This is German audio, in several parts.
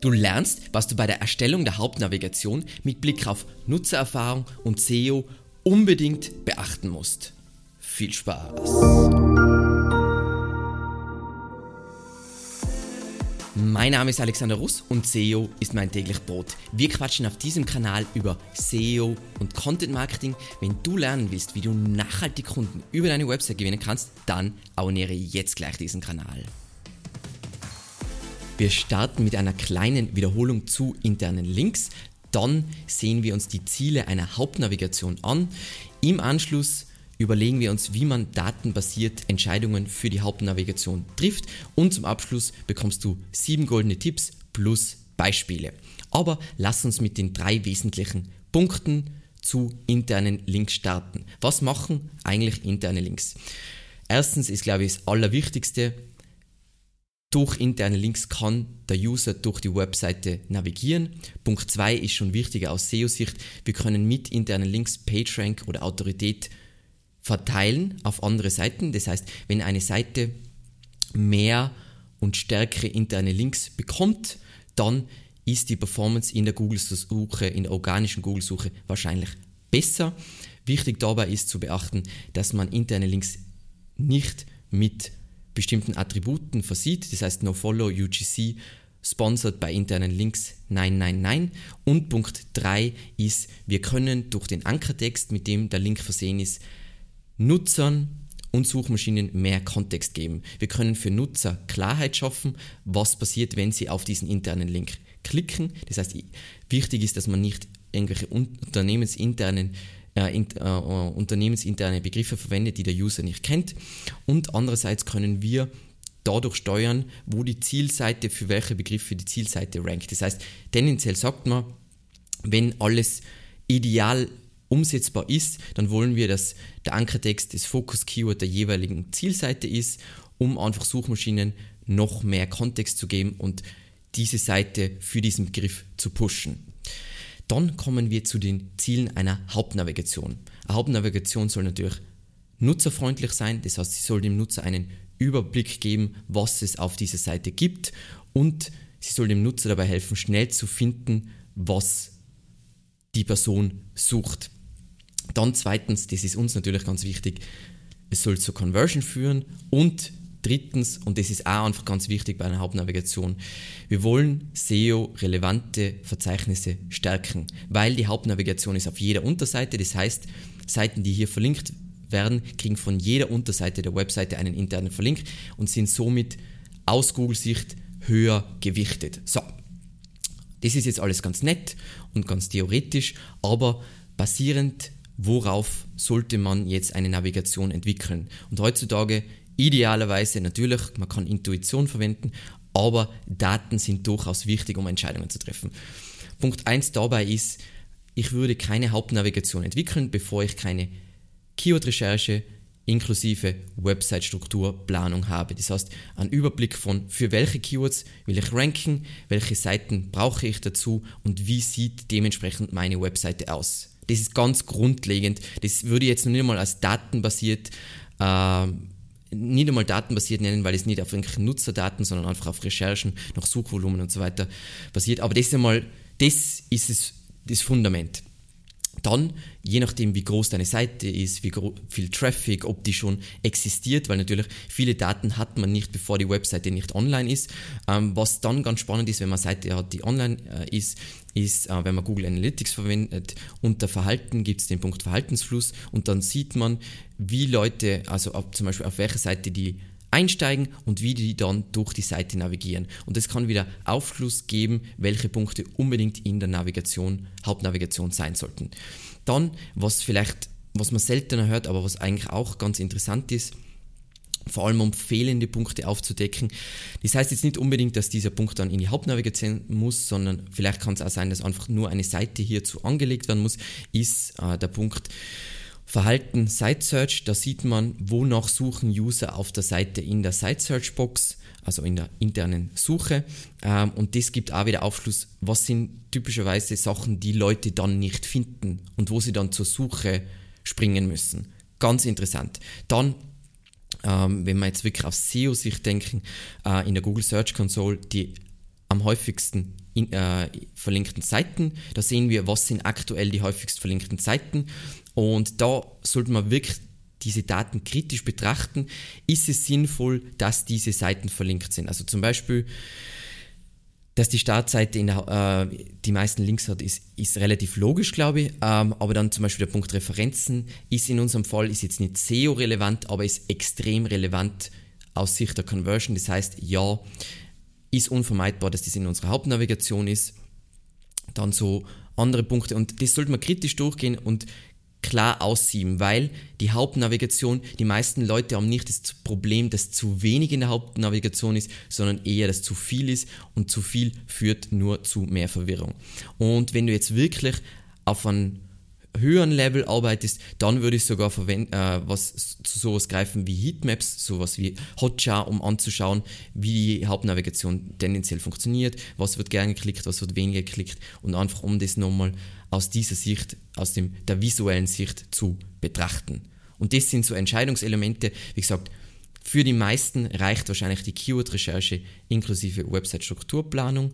Du lernst, was du bei der Erstellung der Hauptnavigation mit Blick auf Nutzererfahrung und SEO unbedingt beachten musst. Viel Spaß! Mein Name ist Alexander Russ und SEO ist mein täglich Brot. Wir quatschen auf diesem Kanal über SEO und Content Marketing. Wenn du lernen willst, wie du nachhaltig Kunden über deine Website gewinnen kannst, dann abonniere jetzt gleich diesen Kanal. Wir starten mit einer kleinen Wiederholung zu internen Links. Dann sehen wir uns die Ziele einer Hauptnavigation an. Im Anschluss überlegen wir uns, wie man datenbasiert Entscheidungen für die Hauptnavigation trifft. Und zum Abschluss bekommst du sieben goldene Tipps plus Beispiele. Aber lass uns mit den drei wesentlichen Punkten zu internen Links starten. Was machen eigentlich interne Links? Erstens ist, glaube ich, das Allerwichtigste, durch interne Links kann der User durch die Webseite navigieren. Punkt 2 ist schon wichtiger aus SEO-Sicht. Wir können mit internen Links PageRank oder Autorität verteilen auf andere Seiten. Das heißt, wenn eine Seite mehr und stärkere interne Links bekommt, dann ist die Performance in der Google-Suche, in der organischen Google-Suche wahrscheinlich besser. Wichtig dabei ist zu beachten, dass man interne Links nicht mit bestimmten Attributen versieht, das heißt NoFollow UGC sponsored bei internen Links 999 und Punkt 3 ist, wir können durch den Ankertext, mit dem der Link versehen ist, Nutzern und Suchmaschinen mehr Kontext geben. Wir können für Nutzer Klarheit schaffen, was passiert, wenn sie auf diesen internen Link klicken. Das heißt, wichtig ist, dass man nicht irgendwelche unternehmensinternen äh, in, äh, unternehmensinterne Begriffe verwendet, die der User nicht kennt. Und andererseits können wir dadurch steuern, wo die Zielseite für welche Begriffe die Zielseite rankt. Das heißt, tendenziell sagt man, wenn alles ideal umsetzbar ist, dann wollen wir, dass der Ankertext das Fokus-Keyword der jeweiligen Zielseite ist, um einfach Suchmaschinen noch mehr Kontext zu geben und diese Seite für diesen Begriff zu pushen. Dann kommen wir zu den Zielen einer Hauptnavigation. Eine Hauptnavigation soll natürlich nutzerfreundlich sein, das heißt, sie soll dem Nutzer einen Überblick geben, was es auf dieser Seite gibt und sie soll dem Nutzer dabei helfen, schnell zu finden, was die Person sucht. Dann zweitens, das ist uns natürlich ganz wichtig, es soll zur Conversion führen und Drittens, und das ist auch einfach ganz wichtig bei einer Hauptnavigation, wir wollen SEO-relevante Verzeichnisse stärken, weil die Hauptnavigation ist auf jeder Unterseite. Das heißt, Seiten, die hier verlinkt werden, kriegen von jeder Unterseite der Webseite einen internen Verlink und sind somit aus Google-Sicht höher gewichtet. So, das ist jetzt alles ganz nett und ganz theoretisch, aber basierend worauf sollte man jetzt eine Navigation entwickeln? Und heutzutage Idealerweise natürlich, man kann Intuition verwenden, aber Daten sind durchaus wichtig, um Entscheidungen zu treffen. Punkt 1 dabei ist, ich würde keine Hauptnavigation entwickeln, bevor ich keine Keyword-Recherche inklusive Website-Strukturplanung habe. Das heißt, einen Überblick von, für welche Keywords will ich ranken, welche Seiten brauche ich dazu und wie sieht dementsprechend meine Webseite aus. Das ist ganz grundlegend. Das würde ich jetzt noch nicht mal als datenbasiert äh, nicht einmal datenbasiert nennen, weil es nicht auf irgendwelchen Nutzerdaten, sondern einfach auf Recherchen nach Suchvolumen und so weiter basiert. Aber das ist einmal, das ist es, das Fundament. Dann, je nachdem, wie groß deine Seite ist, wie viel Traffic, ob die schon existiert, weil natürlich viele Daten hat man nicht, bevor die Webseite nicht online ist. Ähm, was dann ganz spannend ist, wenn man eine Seite hat, die online äh, ist, ist, äh, wenn man Google Analytics verwendet, unter Verhalten gibt es den Punkt Verhaltensfluss und dann sieht man, wie Leute, also ab, zum Beispiel auf welcher Seite die einsteigen und wie die dann durch die Seite navigieren. Und das kann wieder Aufschluss geben, welche Punkte unbedingt in der Navigation, Hauptnavigation sein sollten. Dann, was vielleicht, was man seltener hört, aber was eigentlich auch ganz interessant ist, vor allem um fehlende Punkte aufzudecken. Das heißt jetzt nicht unbedingt, dass dieser Punkt dann in die Hauptnavigation muss, sondern vielleicht kann es auch sein, dass einfach nur eine Seite hierzu angelegt werden muss, ist äh, der Punkt Verhalten Site Search. Da sieht man, wonach suchen User auf der Seite in der Site Search Box, also in der internen Suche. Ähm, und das gibt auch wieder Aufschluss, was sind typischerweise Sachen, die Leute dann nicht finden und wo sie dann zur Suche springen müssen. Ganz interessant. Dann ähm, wenn wir jetzt wirklich auf SEO-Sicht denken, äh, in der Google Search Console die am häufigsten in, äh, verlinkten Seiten. Da sehen wir, was sind aktuell die häufigst verlinkten Seiten. Und da sollte man wirklich diese Daten kritisch betrachten. Ist es sinnvoll, dass diese Seiten verlinkt sind? Also zum Beispiel, dass die Startseite der, äh, die meisten Links hat, ist, ist relativ logisch, glaube ich. Ähm, aber dann zum Beispiel der Punkt Referenzen ist in unserem Fall ist jetzt nicht SEO-relevant, aber ist extrem relevant aus Sicht der Conversion. Das heißt, ja, ist unvermeidbar, dass das in unserer Hauptnavigation ist. Dann so andere Punkte und das sollte man kritisch durchgehen und klar aussieben, weil die Hauptnavigation, die meisten Leute haben nicht das Problem, dass zu wenig in der Hauptnavigation ist, sondern eher, dass zu viel ist und zu viel führt nur zu mehr Verwirrung. Und wenn du jetzt wirklich auf einen höheren Level arbeitest, dann würde ich sogar verwenden, äh, was zu sowas greifen wie Heatmaps, sowas wie Hotjar, um anzuschauen, wie die Hauptnavigation tendenziell funktioniert, was wird gerne geklickt, was wird weniger geklickt und einfach um das nochmal aus dieser Sicht, aus dem, der visuellen Sicht zu betrachten. Und das sind so Entscheidungselemente, wie gesagt, für die meisten reicht wahrscheinlich die Keyword-Recherche inklusive Website-Strukturplanung.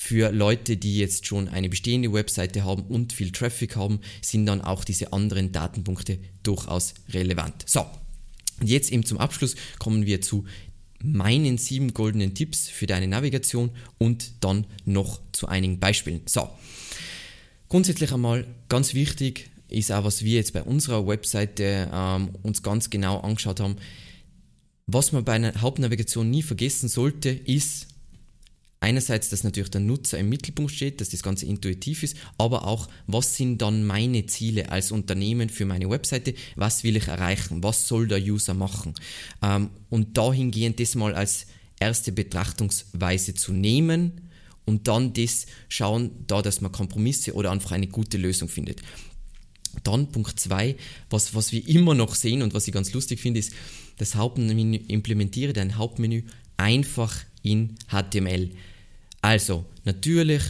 Für Leute, die jetzt schon eine bestehende Webseite haben und viel Traffic haben, sind dann auch diese anderen Datenpunkte durchaus relevant. So, jetzt eben zum Abschluss kommen wir zu meinen sieben goldenen Tipps für deine Navigation und dann noch zu einigen Beispielen. So, grundsätzlich einmal ganz wichtig ist auch, was wir jetzt bei unserer Webseite ähm, uns ganz genau angeschaut haben. Was man bei einer Hauptnavigation nie vergessen sollte, ist, einerseits, dass natürlich der Nutzer im Mittelpunkt steht, dass das Ganze intuitiv ist, aber auch, was sind dann meine Ziele als Unternehmen für meine Webseite, was will ich erreichen, was soll der User machen. Ähm, und dahingehend das mal als erste Betrachtungsweise zu nehmen und dann das schauen, da dass man Kompromisse oder einfach eine gute Lösung findet. Dann Punkt 2, was, was wir immer noch sehen und was ich ganz lustig finde, ist, das Hauptmenü, implementiere dein Hauptmenü einfach in HTML. Also natürlich,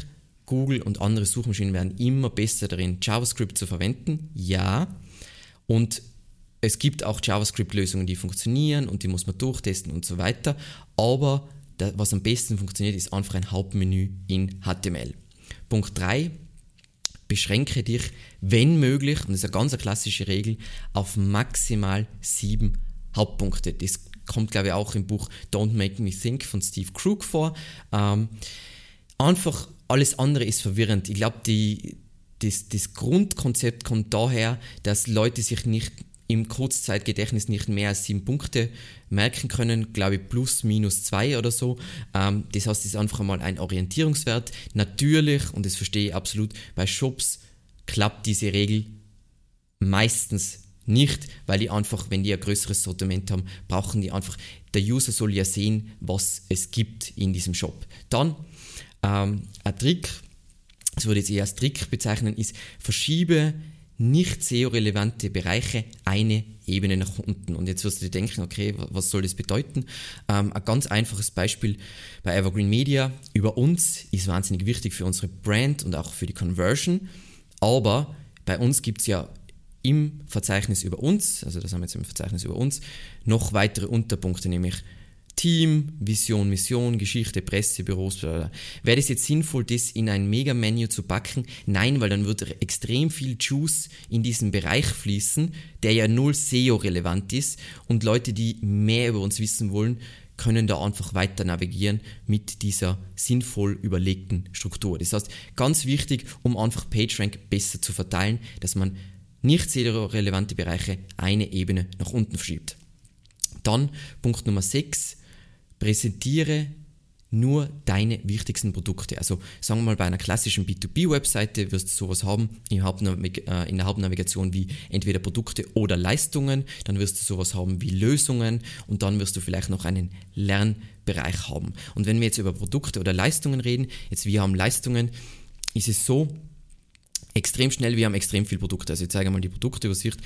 Google und andere Suchmaschinen werden immer besser darin, JavaScript zu verwenden, ja. Und es gibt auch JavaScript-Lösungen, die funktionieren und die muss man durchtesten und so weiter. Aber was am besten funktioniert, ist einfach ein Hauptmenü in HTML. Punkt 3. Beschränke dich, wenn möglich, und das ist eine ganz klassische Regel, auf maximal sieben Hauptpunkte. Das kommt, glaube ich, auch im Buch Don't Make Me Think von Steve Krug vor. Ähm, einfach alles andere ist verwirrend. Ich glaube, das, das Grundkonzept kommt daher, dass Leute sich nicht im Kurzzeitgedächtnis nicht mehr als sieben Punkte merken können, glaube ich plus minus zwei oder so. Ähm, das heißt, es ist einfach mal ein Orientierungswert. Natürlich, und das verstehe ich absolut, bei Shops klappt diese Regel meistens nicht, weil die einfach, wenn die ein größeres Sortiment haben, brauchen die einfach, der User soll ja sehen, was es gibt in diesem Shop. Dann ähm, ein Trick, das würde ich jetzt eher als Trick bezeichnen, ist, verschiebe nicht SEO-relevante Bereiche eine Ebene nach unten. Und jetzt wirst du dir denken, okay, was soll das bedeuten? Ähm, ein ganz einfaches Beispiel bei Evergreen Media über uns ist wahnsinnig wichtig für unsere Brand und auch für die Conversion. Aber bei uns gibt es ja im Verzeichnis über uns, also das haben wir jetzt im Verzeichnis über uns, noch weitere Unterpunkte, nämlich Team, Vision, Mission, Geschichte, Presse, Büros, bla Wäre es jetzt sinnvoll, das in ein Mega-Menü zu packen? Nein, weil dann würde extrem viel Juice in diesen Bereich fließen, der ja null SEO-relevant ist und Leute, die mehr über uns wissen wollen, können da einfach weiter navigieren mit dieser sinnvoll überlegten Struktur. Das heißt, ganz wichtig, um einfach PageRank besser zu verteilen, dass man nicht SEO-relevante Bereiche eine Ebene nach unten verschiebt. Dann Punkt Nummer 6, präsentiere nur deine wichtigsten Produkte. Also sagen wir mal bei einer klassischen B2B-Webseite wirst du sowas haben äh, in der Hauptnavigation wie entweder Produkte oder Leistungen, dann wirst du sowas haben wie Lösungen und dann wirst du vielleicht noch einen Lernbereich haben. Und wenn wir jetzt über Produkte oder Leistungen reden, jetzt wir haben Leistungen, ist es so, extrem schnell, wir haben extrem viele Produkte. Also ich zeige mal die Produkteübersicht.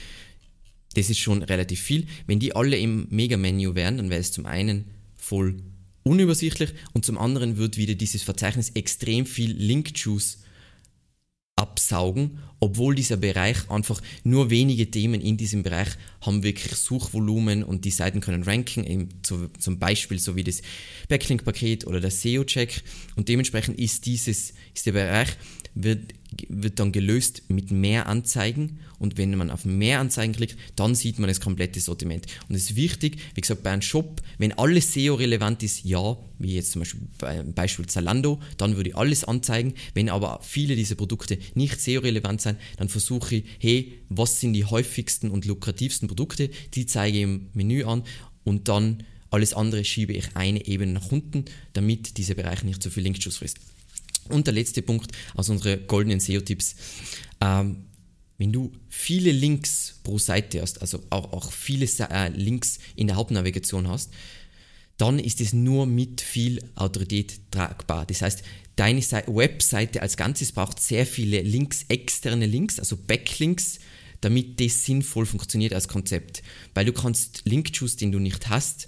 Das ist schon relativ viel. Wenn die alle im Mega-Menü wären, dann wäre es zum einen voll unübersichtlich und zum anderen wird wieder dieses Verzeichnis extrem viel Link-Juice absaugen, obwohl dieser Bereich einfach nur wenige Themen in diesem Bereich haben wirklich Suchvolumen und die Seiten können ranken, eben zu, zum Beispiel so wie das Backlink-Paket oder der SEO-Check und dementsprechend ist dieses, ist der Bereich, wird wird dann gelöst mit mehr Anzeigen und wenn man auf mehr Anzeigen klickt, dann sieht man das komplette Sortiment. Und es ist wichtig, wie gesagt, bei einem Shop, wenn alles SEO relevant ist, ja, wie jetzt zum Beispiel beim Beispiel Zalando, dann würde ich alles anzeigen. Wenn aber viele dieser Produkte nicht SEO relevant sind, dann versuche ich, hey, was sind die häufigsten und lukrativsten Produkte, die zeige ich im Menü an und dann alles andere schiebe ich eine Ebene nach unten, damit dieser Bereich nicht so viel Linkschuss frisst. Und der letzte Punkt aus unseren goldenen SEO-Tipps. Ähm, wenn du viele Links pro Seite hast, also auch, auch viele äh, Links in der Hauptnavigation hast, dann ist es nur mit viel Autorität tragbar. Das heißt, deine Webseite als Ganzes braucht sehr viele Links, externe Links, also Backlinks, damit das sinnvoll funktioniert als Konzept. Weil du kannst Link-Juice, den du nicht hast,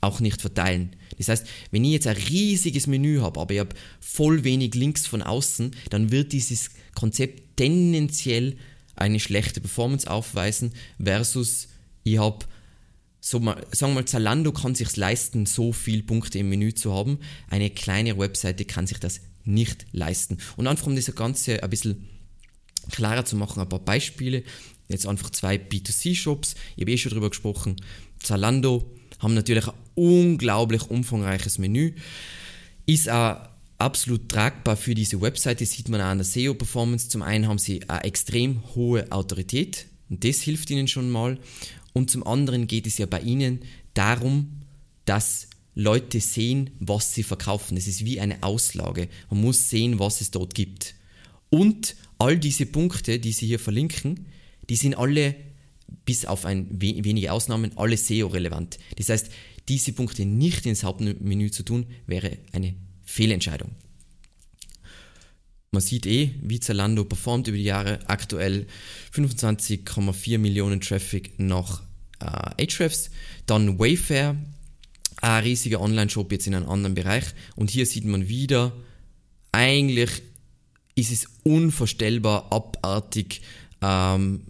auch nicht verteilen. Das heißt, wenn ich jetzt ein riesiges Menü habe, aber ich habe voll wenig Links von außen, dann wird dieses Konzept tendenziell eine schlechte Performance aufweisen versus ich habe so mal, sagen wir mal, Zalando kann sich leisten, so viele Punkte im Menü zu haben. Eine kleine Webseite kann sich das nicht leisten. Und einfach um das Ganze ein bisschen klarer zu machen, ein paar Beispiele. Jetzt einfach zwei B2C-Shops. Ich habe eh schon darüber gesprochen. Zalando haben natürlich ein unglaublich umfangreiches Menü. Ist auch absolut tragbar für diese Webseite, sieht man auch an der SEO-Performance. Zum einen haben sie eine extrem hohe Autorität und das hilft ihnen schon mal. Und zum anderen geht es ja bei ihnen darum, dass Leute sehen, was sie verkaufen. Es ist wie eine Auslage. Man muss sehen, was es dort gibt. Und all diese Punkte, die sie hier verlinken, die sind alle bis auf ein wenige Ausnahmen alle SEO-relevant. Das heißt, diese Punkte nicht ins Hauptmenü zu tun, wäre eine Fehlentscheidung. Man sieht eh, wie Zalando performt über die Jahre. Aktuell 25,4 Millionen Traffic nach äh, Ahrefs. Dann Wayfair, ein riesiger Online-Shop jetzt in einem anderen Bereich. Und hier sieht man wieder, eigentlich ist es unvorstellbar abartig ähm,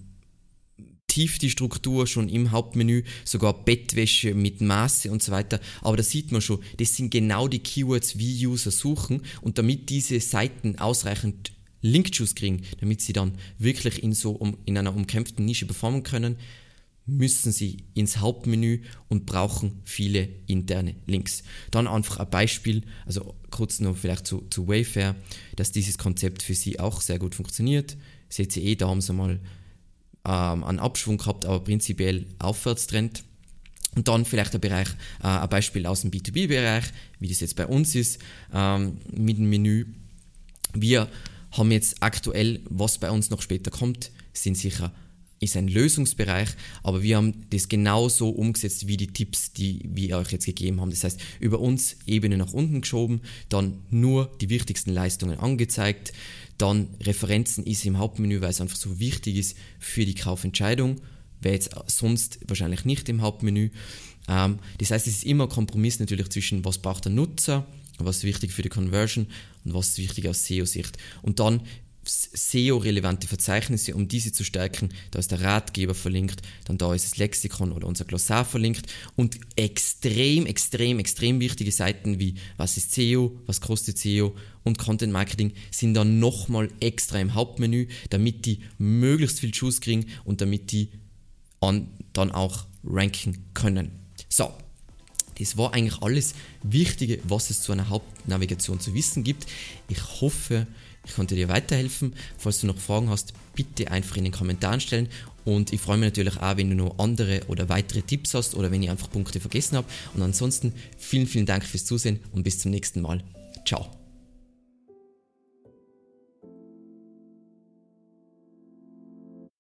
tief die Struktur schon im Hauptmenü, sogar Bettwäsche mit Maße und so weiter. Aber da sieht man schon, das sind genau die Keywords, wie User suchen und damit diese Seiten ausreichend Link-Juice kriegen, damit sie dann wirklich in so um, in einer umkämpften Nische performen können, müssen sie ins Hauptmenü und brauchen viele interne Links. Dann einfach ein Beispiel, also kurz noch vielleicht zu, zu Wayfair, dass dieses Konzept für sie auch sehr gut funktioniert. Seht ihr eh, da haben sie mal ähm, einen Abschwung gehabt, aber prinzipiell Aufwärtstrend. Und dann vielleicht ein Bereich, äh, ein Beispiel aus dem B2B-Bereich, wie das jetzt bei uns ist, ähm, mit dem Menü. Wir haben jetzt aktuell, was bei uns noch später kommt, sind sicher ist ein Lösungsbereich, aber wir haben das genauso umgesetzt wie die Tipps, die wir euch jetzt gegeben haben. Das heißt, über uns Ebene nach unten geschoben, dann nur die wichtigsten Leistungen angezeigt, dann Referenzen ist im Hauptmenü, weil es einfach so wichtig ist für die Kaufentscheidung, wäre jetzt sonst wahrscheinlich nicht im Hauptmenü. Ähm, das heißt, es ist immer ein Kompromiss natürlich zwischen was braucht der Nutzer, was ist wichtig für die Conversion und was ist wichtig aus SEO-Sicht. Und dann SEO-relevante Verzeichnisse, um diese zu stärken. Da ist der Ratgeber verlinkt, dann da ist das Lexikon oder unser Glossar verlinkt und extrem, extrem, extrem wichtige Seiten wie was ist SEO, was kostet SEO und Content Marketing sind dann nochmal extra im Hauptmenü, damit die möglichst viel Schuss kriegen und damit die an, dann auch ranken können. So, das war eigentlich alles Wichtige, was es zu einer Hauptnavigation zu wissen gibt. Ich hoffe, ich konnte dir weiterhelfen. Falls du noch Fragen hast, bitte einfach in den Kommentaren stellen. Und ich freue mich natürlich auch, wenn du noch andere oder weitere Tipps hast oder wenn ich einfach Punkte vergessen habe. Und ansonsten vielen, vielen Dank fürs Zusehen und bis zum nächsten Mal. Ciao.